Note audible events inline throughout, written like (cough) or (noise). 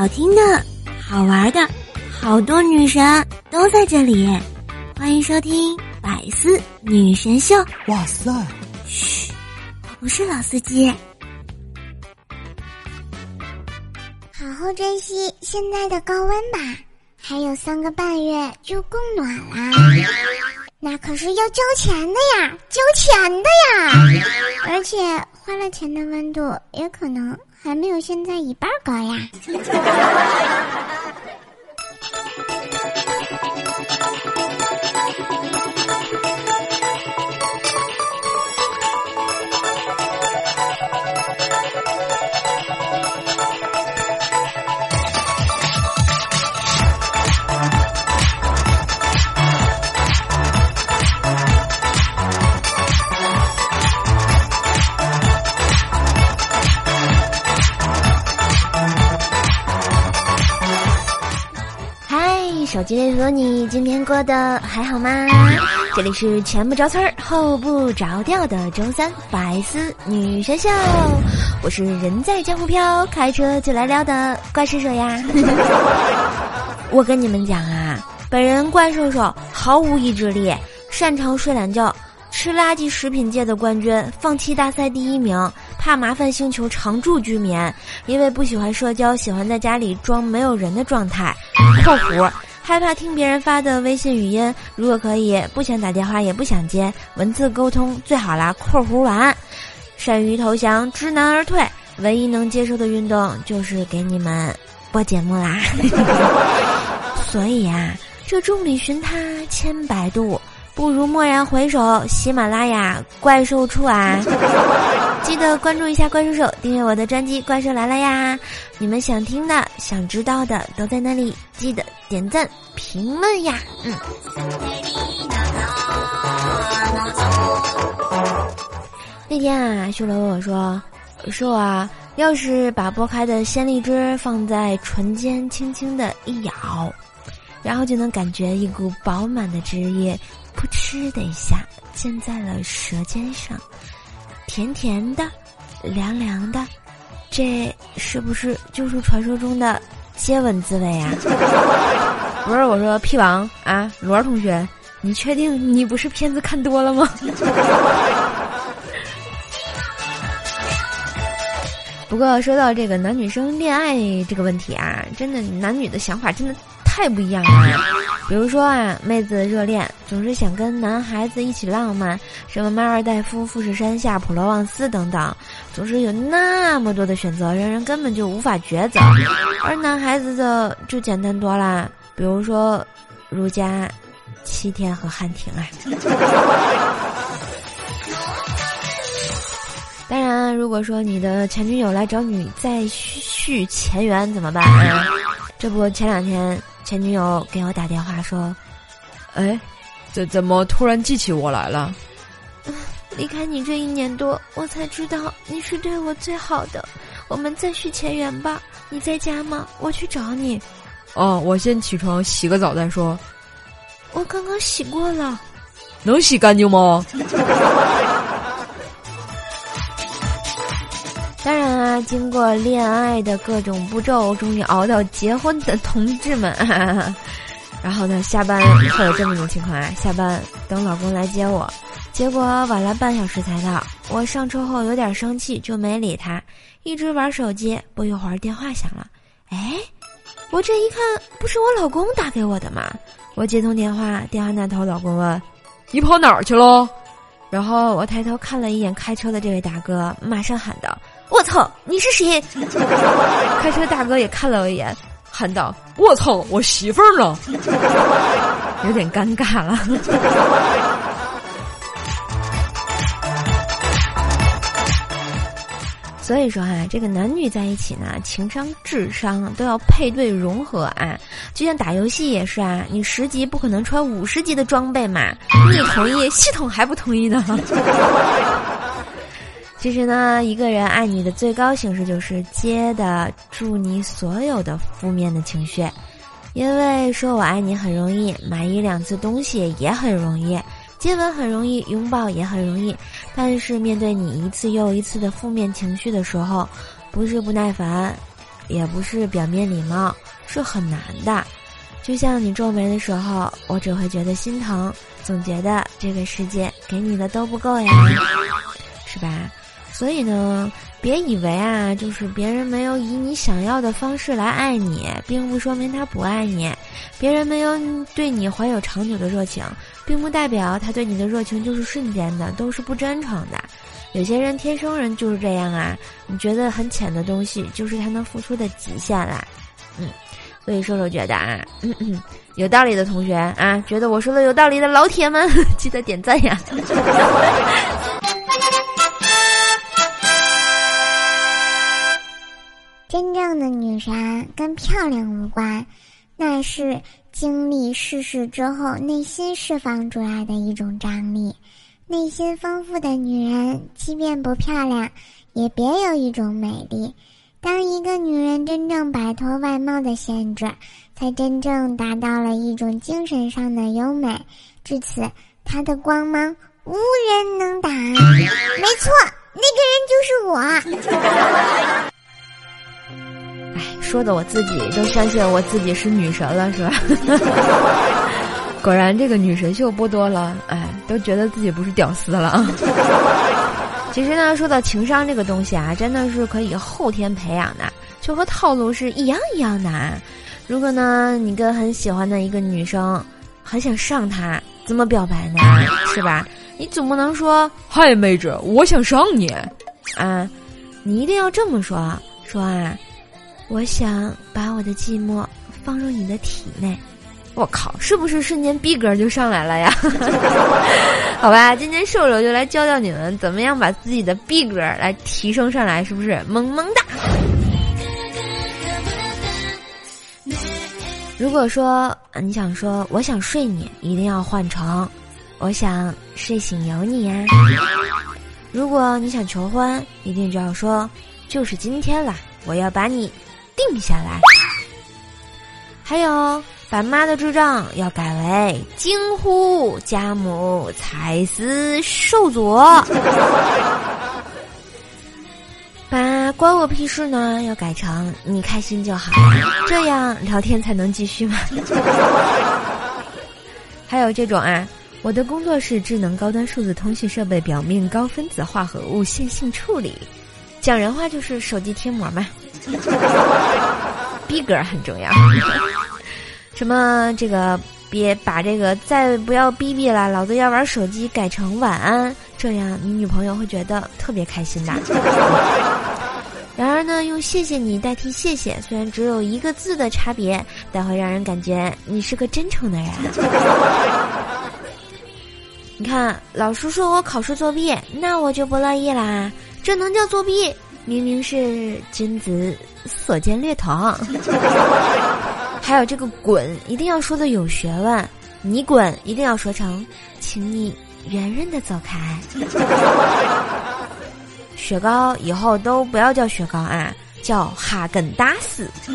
好听的、好玩的，好多女神都在这里。欢迎收听《百思女神秀》。哇塞！嘘，我不是老司机。好好珍惜现在的高温吧，还有三个半月就供暖啦。那可是要交钱的呀，交钱的呀！而且花了钱的温度也可能还没有现在一半高呀。(laughs) 手机里和你今天过得还好吗？这里是前不着村后不着调的周三百思女神秀，我是人在江湖飘，开车就来撩的怪兽兽呀。(laughs) 我跟你们讲啊，本人怪兽兽毫无意志力，擅长睡懒觉，吃垃圾食品界的冠军，放弃大赛第一名，怕麻烦星球常驻居民，因为不喜欢社交，喜欢在家里装没有人的状态。括弧。害怕听别人发的微信语音，如果可以，不想打电话也不想接，文字沟通最好啦。括弧完，善于投降，知难而退，唯一能接受的运动就是给你们播节目啦。(laughs) 所以啊，这众里寻他千百度。不如蓦然回首，喜马拉雅怪兽出啊！(laughs) 记得关注一下怪兽手，订阅我的专辑《怪兽来了》呀！你们想听的、想知道的都在那里，记得点赞、评论呀！嗯。那天啊，秀楼问我说：“说啊，要是把剥开的鲜荔枝放在唇间，轻轻的一咬，然后就能感觉一股饱满的汁液。”扑哧的一下，溅在了舌尖上，甜甜的，凉凉的，这是不是就是传说中的接吻滋味啊？(laughs) 不是，我说屁王啊，罗同学，你确定你不是片子看多了吗？(laughs) 不过说到这个男女生恋爱这个问题啊，真的男女的想法真的太不一样了。比如说啊，妹子热恋总是想跟男孩子一起浪漫，什么马尔代夫、富士山下、普罗旺斯等等，总是有那么多的选择，让人根本就无法抉择。而男孩子的就简单多啦，比如说，儒家、七天和汉庭啊。当然，如果说你的前女友来找你再续前缘怎么办？这不，前两天前女友给我打电话说：“哎，怎怎么突然记起我来了？离开你这一年多，我才知道你是对我最好的。我们再续前缘吧。你在家吗？我去找你。哦，我先起床洗个澡再说。我刚刚洗过了，能洗干净吗？” (laughs) 当然啊，经过恋爱的各种步骤，终于熬到结婚的同志们，(laughs) 然后呢，下班会有这么一种情况啊，下班等老公来接我，结果晚了半小时才到。我上车后有点生气，就没理他，一直玩手机。不一会儿电话响了，哎，我这一看，不是我老公打给我的吗？我接通电话，电话那头老公问：“你跑哪儿去了？”然后我抬头看了一眼开车的这位大哥，马上喊道。我操！你是谁？(laughs) 开车大哥也看了我一眼，喊道：“我操！我媳妇儿呢？” (laughs) 有点尴尬了。(laughs) 所以说啊，这个男女在一起呢，情商、智商都要配对融合啊。就像打游戏也是啊，你十级不可能穿五十级的装备嘛。你同意，系统还不同意呢。其实呢，一个人爱你的最高形式就是接的住你所有的负面的情绪，因为说我爱你很容易，买一两次东西也很容易，接吻很容易，拥抱也很容易，但是面对你一次又一次的负面情绪的时候，不是不耐烦，也不是表面礼貌，是很难的。就像你皱眉的时候，我只会觉得心疼，总觉得这个世界给你的都不够呀，是吧？所以呢，别以为啊，就是别人没有以你想要的方式来爱你，并不说明他不爱你；别人没有对你怀有长久的热情，并不代表他对你的热情就是瞬间的，都是不真诚的。有些人天生人就是这样啊，你觉得很浅的东西，就是他能付出的极限啦。嗯，所以瘦瘦觉得啊，嗯嗯，有道理的同学啊，觉得我说的有道理的老铁们，(laughs) 记得点赞呀。正的女神跟漂亮无关，那是经历世事之后内心释放出来的一种张力。内心丰富的女人，即便不漂亮，也别有一种美丽。当一个女人真正摆脱外貌的限制，才真正达到了一种精神上的优美。至此，她的光芒无人能挡。没错，那个人就是我。说的我自己都相信我自己是女神了，是吧？(laughs) 果然这个女神秀播多了，哎，都觉得自己不是屌丝了啊。(laughs) 其实呢，说到情商这个东西啊，真的是可以后天培养的，就和套路是一样一样的。如果呢，你跟很喜欢的一个女生，很想上她，怎么表白呢？是吧？你总不能说嗨，妹子，我想上你啊，你一定要这么说，说啊。我想把我的寂寞放入你的体内，我靠，是不是瞬间逼格就上来了呀？(laughs) 好吧，今天瘦瘦就来教教你们怎么样把自己的逼格来提升上来，是不是萌萌哒？如果说你想说我想睡你，一定要换成我想睡醒有你呀。如果你想求婚，一定就要说就是今天了，我要把你。定下来，还有把妈的智障要改为惊呼家母才思受阻，(laughs) 把关我屁事呢要改成你开心就好，这样聊天才能继续嘛。(laughs) 还有这种啊，我的工作是智能高端数字通讯设备表面高分子化合物线性处理，讲人话就是手机贴膜嘛。(laughs) 逼格很重要，什么这个别把这个再不要逼逼了，老子要玩手机改成晚安，这样你女朋友会觉得特别开心的。(laughs) 然而呢，用谢谢你代替谢谢，虽然只有一个字的差别，但会让人感觉你是个真诚的人。(laughs) 你看，老师说我考试作弊，那我就不乐意啦，这能叫作弊？明明是君子所见略同，(laughs) 还有这个“滚”一定要说的有学问，你滚一定要说成，请你圆润的走开。(laughs) 雪糕以后都不要叫雪糕啊，叫哈根达斯。(laughs)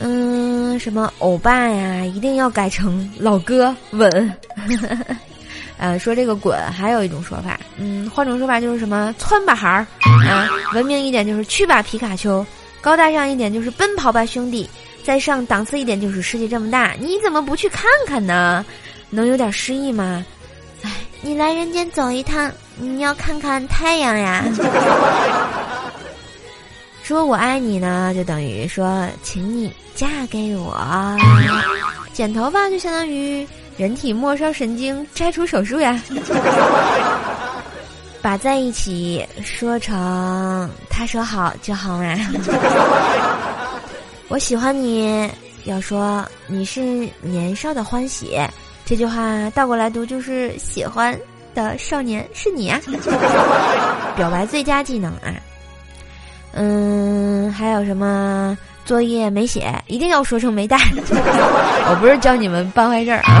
嗯，什么欧巴呀，一定要改成老哥稳。呃，说这个滚，还有一种说法，嗯，换种说法就是什么窜吧孩儿啊，文明一点就是去吧皮卡丘，高大上一点就是奔跑吧兄弟，再上档次一点就是世界这么大，你怎么不去看看呢？能有点诗意吗？哎，你来人间走一趟，你要看看太阳呀。(laughs) 说我爱你呢，就等于说请你嫁给我，剪头发就相当于。人体末梢神经摘除手术呀，(laughs) 把在一起说成他说好就好嘛。(laughs) 我喜欢你，要说你是年少的欢喜，这句话倒过来读就是喜欢的少年是你啊。(laughs) 表白最佳技能啊，嗯，还有什么？作业没写，一定要说成没带。(laughs) 我不是教你们办坏事儿啊。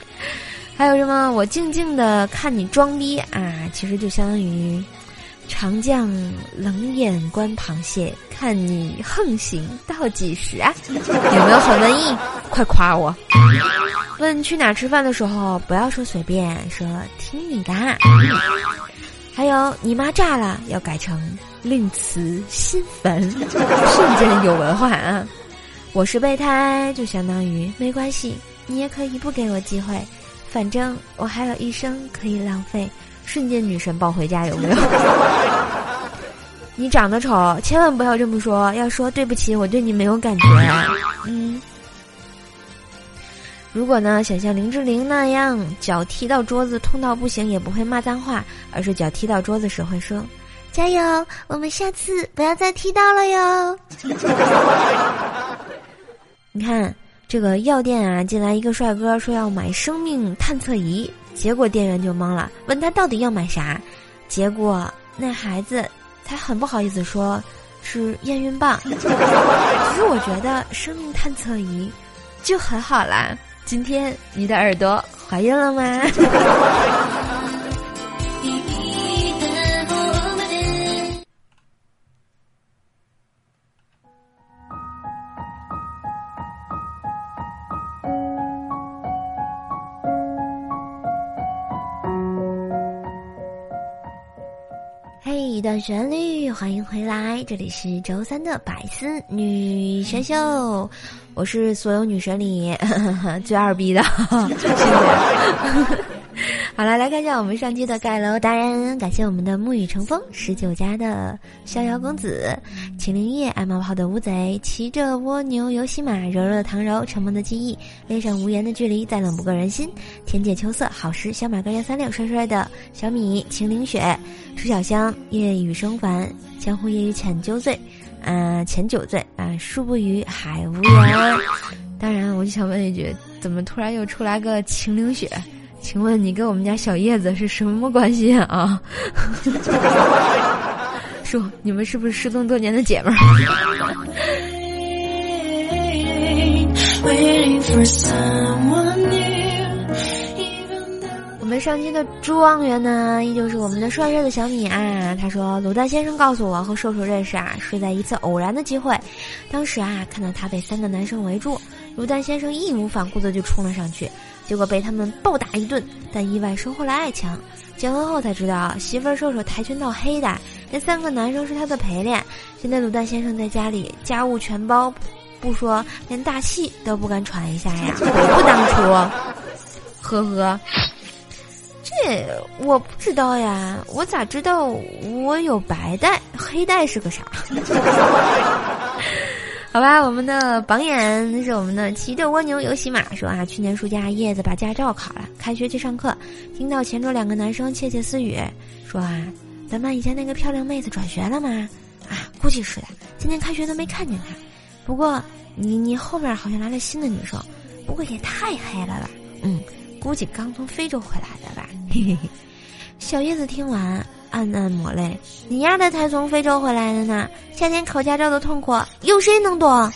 (laughs) 还有什么？我静静的看你装逼啊，其实就相当于长将冷眼观螃蟹，看你横行到几时啊？有没有很文艺？快夸我！问去哪吃饭的时候，不要说随便，说听你的。还有你妈炸了，要改成令慈心烦，瞬间有文化啊！我是备胎，就相当于没关系，你也可以不给我机会，反正我还有一生可以浪费。瞬间女神抱回家有没有？(laughs) 你长得丑，千万不要这么说，要说对不起，我对你没有感觉。嗯。如果呢，想像林志玲那样，脚踢到桌子痛到不行，也不会骂脏话，而是脚踢到桌子时会说：“加油，我们下次不要再踢到了哟。(laughs) ”你看这个药店啊，进来一个帅哥说要买生命探测仪，结果店员就懵了，问他到底要买啥，结果那孩子才很不好意思说，是验孕棒。(laughs) 其实我觉得生命探测仪就很好啦。今天你的耳朵怀孕了吗？旋律，欢迎回来，这里是周三的百思女神秀。我是所有女神里 (laughs) 最二逼的，谢谢。好了，来看一下我们上期的盖楼达人，感谢我们的沐雨成风十九家的逍遥公子、秦灵叶爱冒泡的乌贼、骑着蜗牛游戏马、柔柔的唐柔、沉默的记忆、恋上无言的距离、再冷不过人心、天界秋色、好时小马哥幺三六、帅帅的小米、秦灵雪、楚小香、夜雨生烦、江湖夜雨浅酒醉。嗯，浅酒醉啊，树不语，海无言。当然，我就想问一句，怎么突然又出来个秦岭雪？请问你跟我们家小叶子是什么关系啊？(laughs) 说你们是不是失踪多年的姐们儿？我们上期的朱状元呢，依旧是我们的帅帅的小米啊。他说，卤蛋先生告诉我和瘦瘦认识啊，是在一次偶然的机会。当时啊，看到他被三个男生围住，卤蛋先生义无反顾的就冲了上去，结果被他们暴打一顿，但意外收获了爱情。结婚后才知道，媳妇儿瘦瘦跆拳道黑的，那三个男生是他的陪练。现在卤蛋先生在家里家务全包，不说连大气都不敢喘一下呀，不当初。呵呵。这我不知道呀，我咋知道我有白带？黑带是个啥？好吧，我们的榜眼是我们的骑着蜗牛游戏马说啊，去年暑假叶子把驾照考了，开学去上课，听到前桌两个男生窃窃私语，说啊，咱班以前那个漂亮妹子转学了吗？(laughs) 啊，估计是的，今天开学都没看见她。不过你你后面好像来了新的女生，不过也太黑了吧？嗯。估计刚从非洲回来的吧。嘿嘿嘿，小叶子听完暗暗抹泪。你丫的才从非洲回来的呢！夏天考驾照的痛苦，有谁能懂？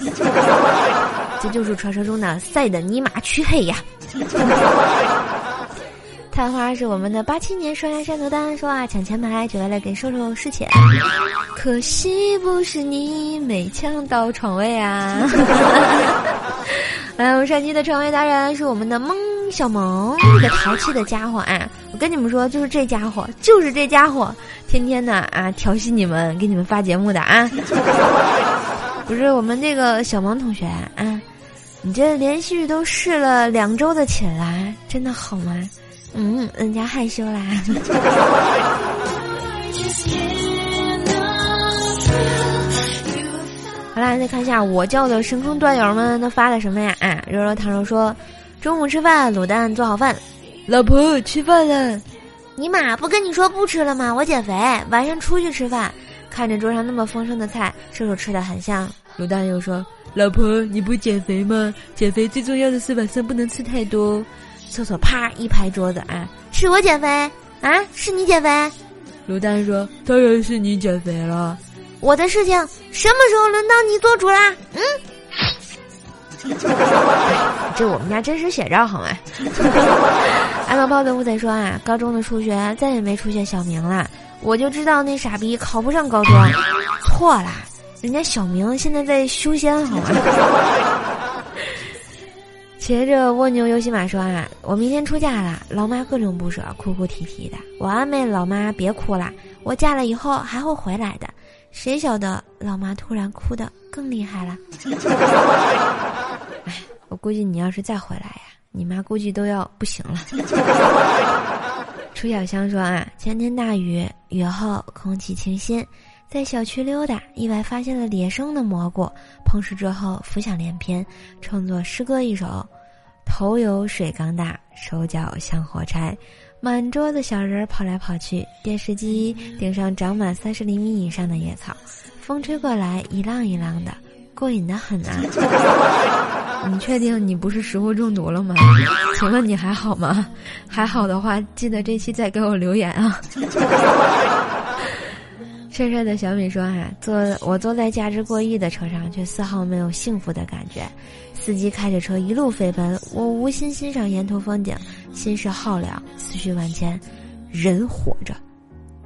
(laughs) 这就是传说中的赛的尼玛黢黑呀！(laughs) 探花是我们的八七年双鸭山头丹说啊，抢前排只为了给瘦瘦试钱，(laughs) 可惜不是你没抢到床位啊！来，我们上期的床位达人是我们的蒙。小萌，那个淘气的家伙啊！我跟你们说，就是这家伙，就是这家伙，天天的啊调戏你们，给你们发节目的啊！(laughs) 不是我们那个小萌同学啊，你这连续都试了两周的寝啦，真的好吗？嗯，人家害羞啦。(laughs) 好啦，再看一下我叫的神坑段友们都发了什么呀？啊，柔柔糖柔说。中午吃饭，卤蛋做好饭，老婆吃饭了。尼玛，不跟你说不吃了吗？我减肥，晚上出去吃饭。看着桌上那么丰盛的菜，瘦瘦吃的很香。卤蛋又说：“老婆，你不减肥吗？减肥最重要的是晚上不能吃太多。”厕所啪一拍桌子啊！是我减肥啊？是你减肥？卤蛋说：“当然是你减肥了。”我的事情什么时候轮到你做主啦？嗯。(laughs) 这我们家真实写照好吗？爱冒泡的乌贼说啊，高中的数学再也没出现小明了，我就知道那傻逼考不上高中。错了，人家小明现在在修仙好吗？(laughs) 骑着蜗牛游戏马说啊，我明天出嫁了，老妈各种不舍，哭哭啼啼的。我安慰老妈别哭了，我嫁了以后还会回来的。谁晓得老妈突然哭的更厉害了。我估计你要是再回来呀，你妈估计都要不行了。(laughs) 楚小香说啊，前天大雨，雨后空气清新，在小区溜达，意外发现了野生的蘑菇，碰食之后浮想联翩，创作诗歌一首。头有水缸大，手脚像火柴，满桌子小人跑来跑去，电视机顶上长满三十厘米以上的野草，风吹过来一浪一浪的，过瘾的很啊！你确定你不是食物中毒了吗？请问你还好吗？还好的话，记得这期再给我留言啊！(laughs) 帅帅的小米说：“啊，坐我坐在价值过亿的车上，却丝毫没有幸福的感觉。司机开着车一路飞奔，我无心欣赏沿途风景，心事浩凉，思绪万千。人活着，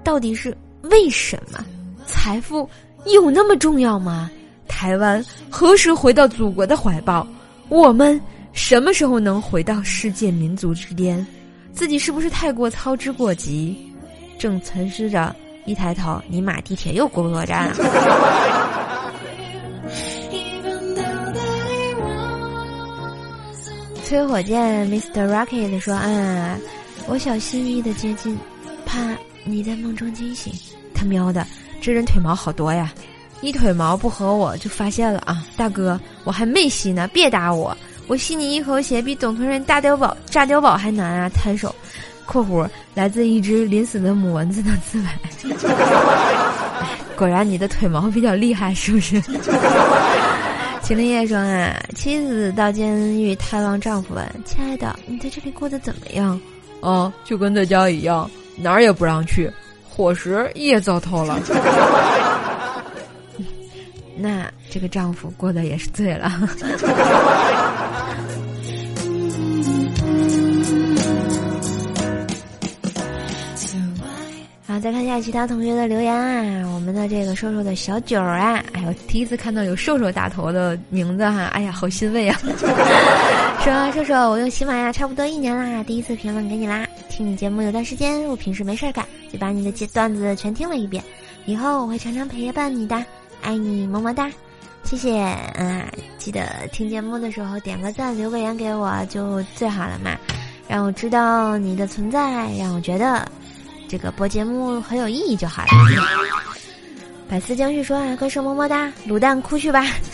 到底是为什么？财富有那么重要吗？台湾何时回到祖国的怀抱？我们什么时候能回到世界民族之巅？自己是不是太过操之过急？正沉思着。”一抬头，尼玛，地铁又过不过站了。催火箭，Mr. Rocket 说：“啊，我小心翼翼的接近，怕你在梦中惊醒。他喵的，这人腿毛好多呀！一腿毛不合我就发现了啊，大哥，我还没吸呢，别打我，我吸你一口血比总统人大碉堡炸碉堡还难啊，摊手。”括弧来自一只临死的母蚊子的自白。(laughs) 果然你的腿毛比较厉害，是不是？(laughs) 秦林叶说啊，妻子到监狱探望丈夫问：“亲爱的，你在这里过得怎么样？”哦，就跟在家一样，哪儿也不让去，伙食也糟透了。那这个丈夫过得也是醉了。(laughs) 再看一下其他同学的留言啊，我们的这个瘦瘦的小九儿啊，哎呦，第一次看到有瘦瘦大头的名字哈，哎呀，好欣慰啊！(laughs) 说瘦瘦，我用喜马拉雅差不多一年啦，第一次评论给你啦。听你节目有段时间，我平时没事儿干，就把你的段子全听了一遍。以后我会常常陪伴你的，爱你么么哒，谢谢啊！记得听节目的时候点个赞，留个言给我就最好了嘛，让我知道你的存在，让我觉得。这个播节目很有意义就好了。百思将旭说啊，歌声么么哒，卤蛋哭去吧，(laughs)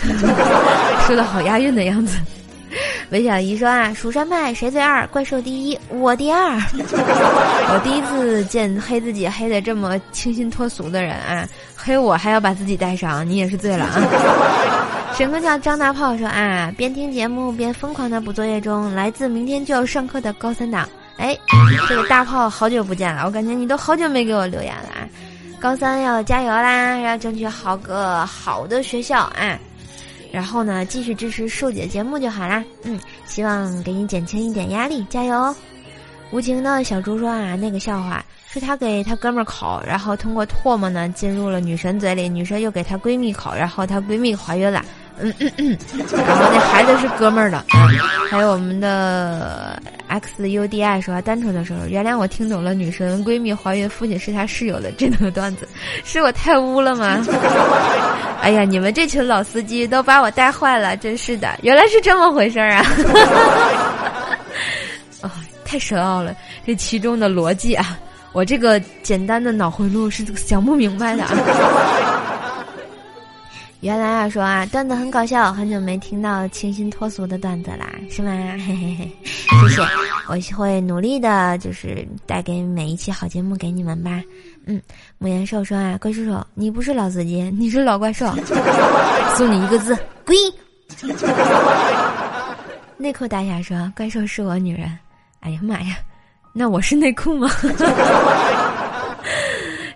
说的好押韵的样子。韦小姨说啊，蜀山派谁最二？怪兽第一，我第二。(laughs) 我第一次见黑自己黑的这么清新脱俗的人啊，黑我还要把自己带上，你也是醉了啊。(laughs) 神哥叫张大炮说啊，边听节目边疯狂的补作业中，来自明天就要上课的高三党。哎，这个大炮好久不见了，我感觉你都好久没给我留言了啊！高三要加油啦，要争取好个好的学校啊！然后呢，继续支持瘦姐节目就好啦。嗯，希望给你减轻一点压力，加油！无情的小猪说啊，那个笑话是他给他哥们儿烤，然后通过唾沫呢进入了女神嘴里，女神又给她闺蜜烤，然后她闺蜜怀孕了。嗯嗯嗯，然后那孩子是哥们儿的，还有我们的 X U D I 说单纯的时候，原谅我听懂了女神闺蜜怀孕，父亲是她室友的这个段子，是我太污了吗？哎呀，你们这群老司机都把我带坏了，真是的，原来是这么回事儿啊！(laughs) 哦，太深奥了，这其中的逻辑啊，我这个简单的脑回路是想不明白的啊。(laughs) 原来啊，说啊，段子很搞笑，很久没听到清新脱俗的段子啦，是吗？嘿嘿嘿，谢谢，我会努力的，就是带给每一期好节目给你们吧。嗯，木言兽说啊，怪叔叔，你不是老司机，你是老怪兽，(laughs) 送你一个字，(laughs) 滚。(laughs) 内裤大侠说，怪兽是我女人。哎呀妈呀，那我是内裤吗？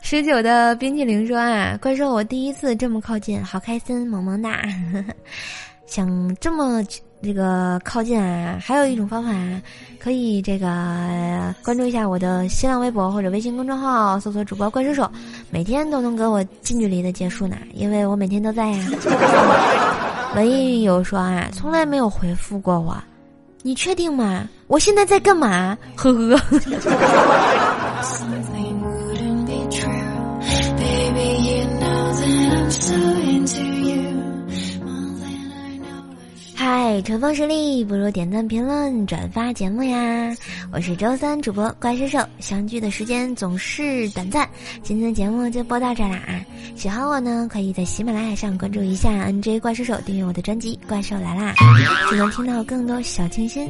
十九的冰淇淋说啊，怪兽，我第一次这么靠近，好开心，萌萌哒！想这么这个靠近啊，还有一种方法，可以这个关注一下我的新浪微博或者微信公众号，搜索主播怪兽手，每天都能跟我近距离的接触呢，因为我每天都在呀。(laughs) 文艺有说啊，从来没有回复过我，你确定吗？我现在在干嘛？呵呵。嗨，春风十里不如点赞、评论、转发节目呀！我是周三主播怪兽兽，相聚的时间总是短暂，今天的节目就播到这啦啊！喜欢我呢，可以在喜马拉雅上关注一下 NJ 怪兽手，订阅我的专辑《怪兽来啦》，就能听到更多小清新、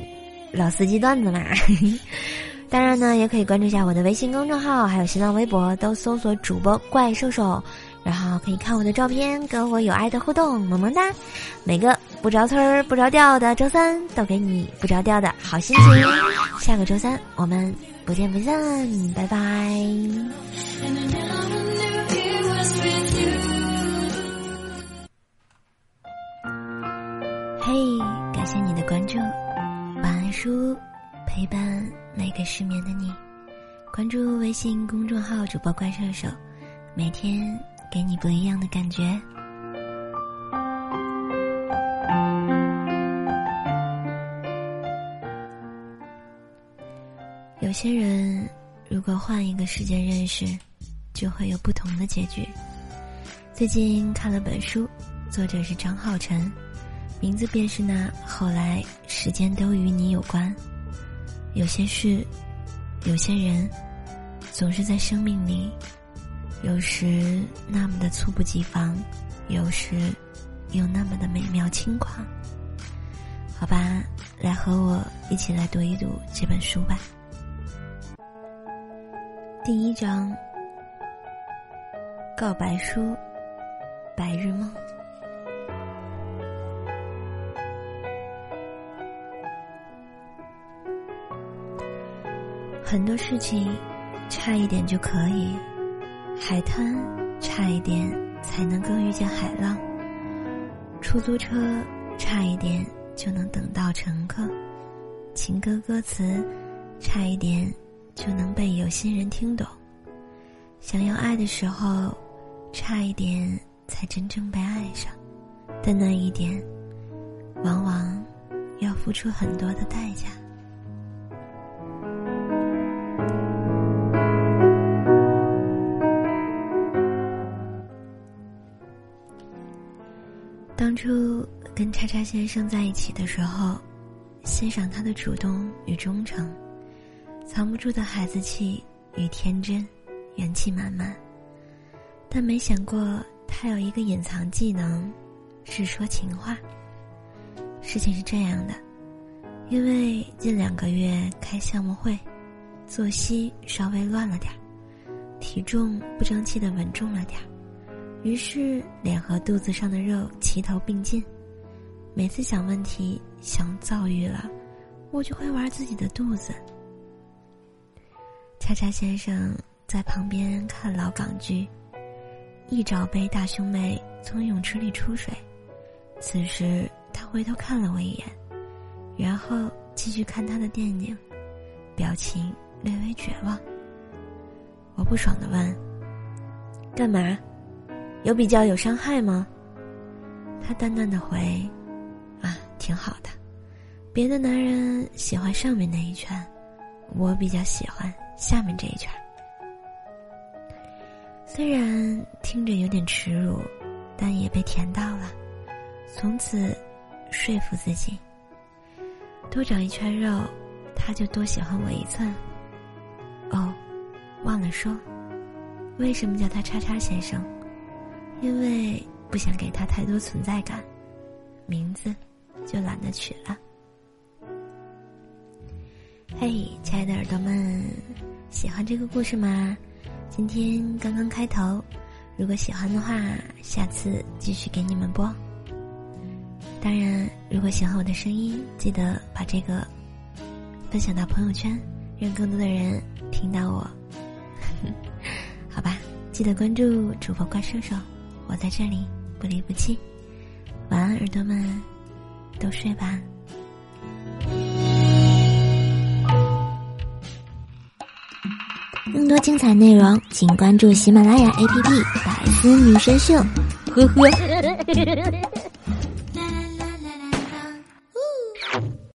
老司机段子啦。(laughs) 当然呢，也可以关注一下我的微信公众号，还有新浪微博，都搜索主播怪兽手。然后可以看我的照片，跟我有爱的互动，萌萌哒！每个不着村儿不着调的周三，都给你不着调的好心情。下个周三我们不见不散，拜拜！嘿，感谢你的关注，晚安书陪伴每个失眠的你。关注微信公众号主播怪兽手，每天。给你不一样的感觉。有些人如果换一个时间认识，就会有不同的结局。最近看了本书，作者是张浩辰，名字便是那后来时间都与你有关。有些事，有些人，总是在生命里。有时那么的猝不及防，有时又那么的美妙轻狂。好吧，来和我一起来读一读这本书吧。第一章：告白书，白日梦。很多事情差一点就可以。海滩差一点才能够遇见海浪，出租车差一点就能等到乘客，情歌歌词差一点就能被有心人听懂，想要爱的时候，差一点才真正被爱上，但那一点，往往要付出很多的代价。当初跟叉叉先生在一起的时候，欣赏他的主动与忠诚，藏不住的孩子气与天真，元气满满。但没想过他有一个隐藏技能，是说情话。事情是这样的，因为近两个月开项目会，作息稍微乱了点儿，体重不争气的稳重了点儿。于是，脸和肚子上的肉齐头并进。每次想问题、想遭遇了，我就会玩自己的肚子。叉叉先生在旁边看老港剧，一爪背大胸妹从泳池里出水。此时，他回头看了我一眼，然后继续看他的电影，表情略微绝望。我不爽的问：“干嘛？”有比较有伤害吗？他淡淡的回：“啊，挺好的。别的男人喜欢上面那一圈，我比较喜欢下面这一圈。虽然听着有点耻辱，但也被甜到了。从此，说服自己，多长一圈肉，他就多喜欢我一寸。哦，忘了说，为什么叫他叉叉先生？”因为不想给他太多存在感，名字就懒得取了。嘿，亲爱的耳朵们，喜欢这个故事吗？今天刚刚开头，如果喜欢的话，下次继续给你们播。当然，如果喜欢我的声音，记得把这个分享到朋友圈，让更多的人听到我。(laughs) 好吧，记得关注主播怪兽兽。我在这里不离不弃，晚安，耳朵们，都睡吧。更多精彩内容，请关注喜马拉雅 APP《百思女神秀》。呵呵。